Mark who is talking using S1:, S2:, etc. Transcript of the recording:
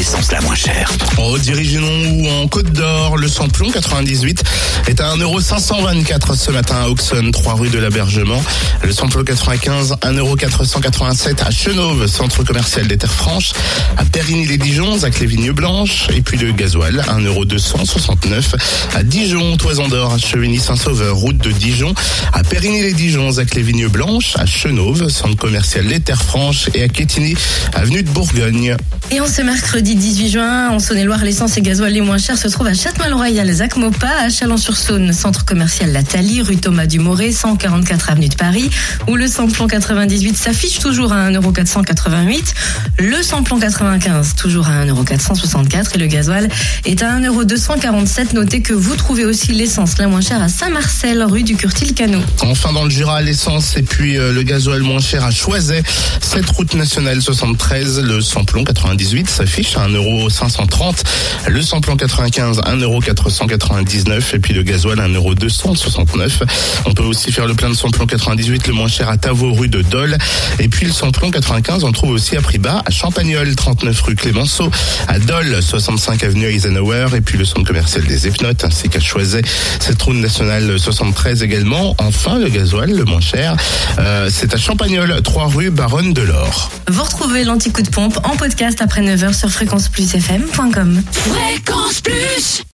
S1: L'essence la moins chère
S2: Oh, dirigeons ou en Côte d'Or, le samplon 98 est à 1,524€ ce matin à Auxonne, 3 rue de l'Abergement. Le samplon 95, 1,487€ à Chenauve, centre commercial des Terres Franches. À Périgny-les-Dijons, à Clévigne-Blanche. Et puis le gasoil, 1,269€ à Dijon, Toison d'Or, à Chevigny-Saint-Sauveur, route de Dijon. À Périgny-les-Dijons, à Clévigne-Blanche, à Chenauve, centre commercial des Terres Franches. Et à Quétigny, avenue de Bourgogne.
S3: Et en ce mercredi 18 juin, en Saône-et-Loire, l'essence et gasoil les moins chers se trouvent à Châtellerault-Royal, Zacmopa, à Chalon-sur-Saône, centre commercial La Thalie, rue Thomas Dumoré, 144 avenue de Paris, où le samplon 98 s'affiche toujours à 1,488€, le samplon 95 toujours à 1,464€ et le gasoil est à 1,247€. Notez que vous trouvez aussi l'essence la moins chère à Saint-Marcel, rue du Curtil-Canot.
S2: Enfin dans le Jura, l'essence et puis euh, le gasoil moins cher à Choiset. Cette route nationale 73, le samplon 98 s'affiche à 1,530€. Le samplon 95, 1,499€ et puis le gasoil 1,269€. On peut aussi faire le plein de samplon 98, le moins cher à Tavo, rue de Dole. Et puis le samplon 95, on trouve aussi à prix bas à Champagnol, 39 rue Clémenceau, à Dole, 65 avenue Eisenhower et puis le centre commercial des Epnotes ainsi qu'à Choiset. Cette route nationale 73 également. Enfin, le gasoil, le moins cher, euh, c'est à Champagnol, 3 rue Baronne de l'Or.
S3: Vous retrouvez l'anti-coup de pompe en podcast après 9h sur fréquenceplusfm.com.
S1: Fréquence Plus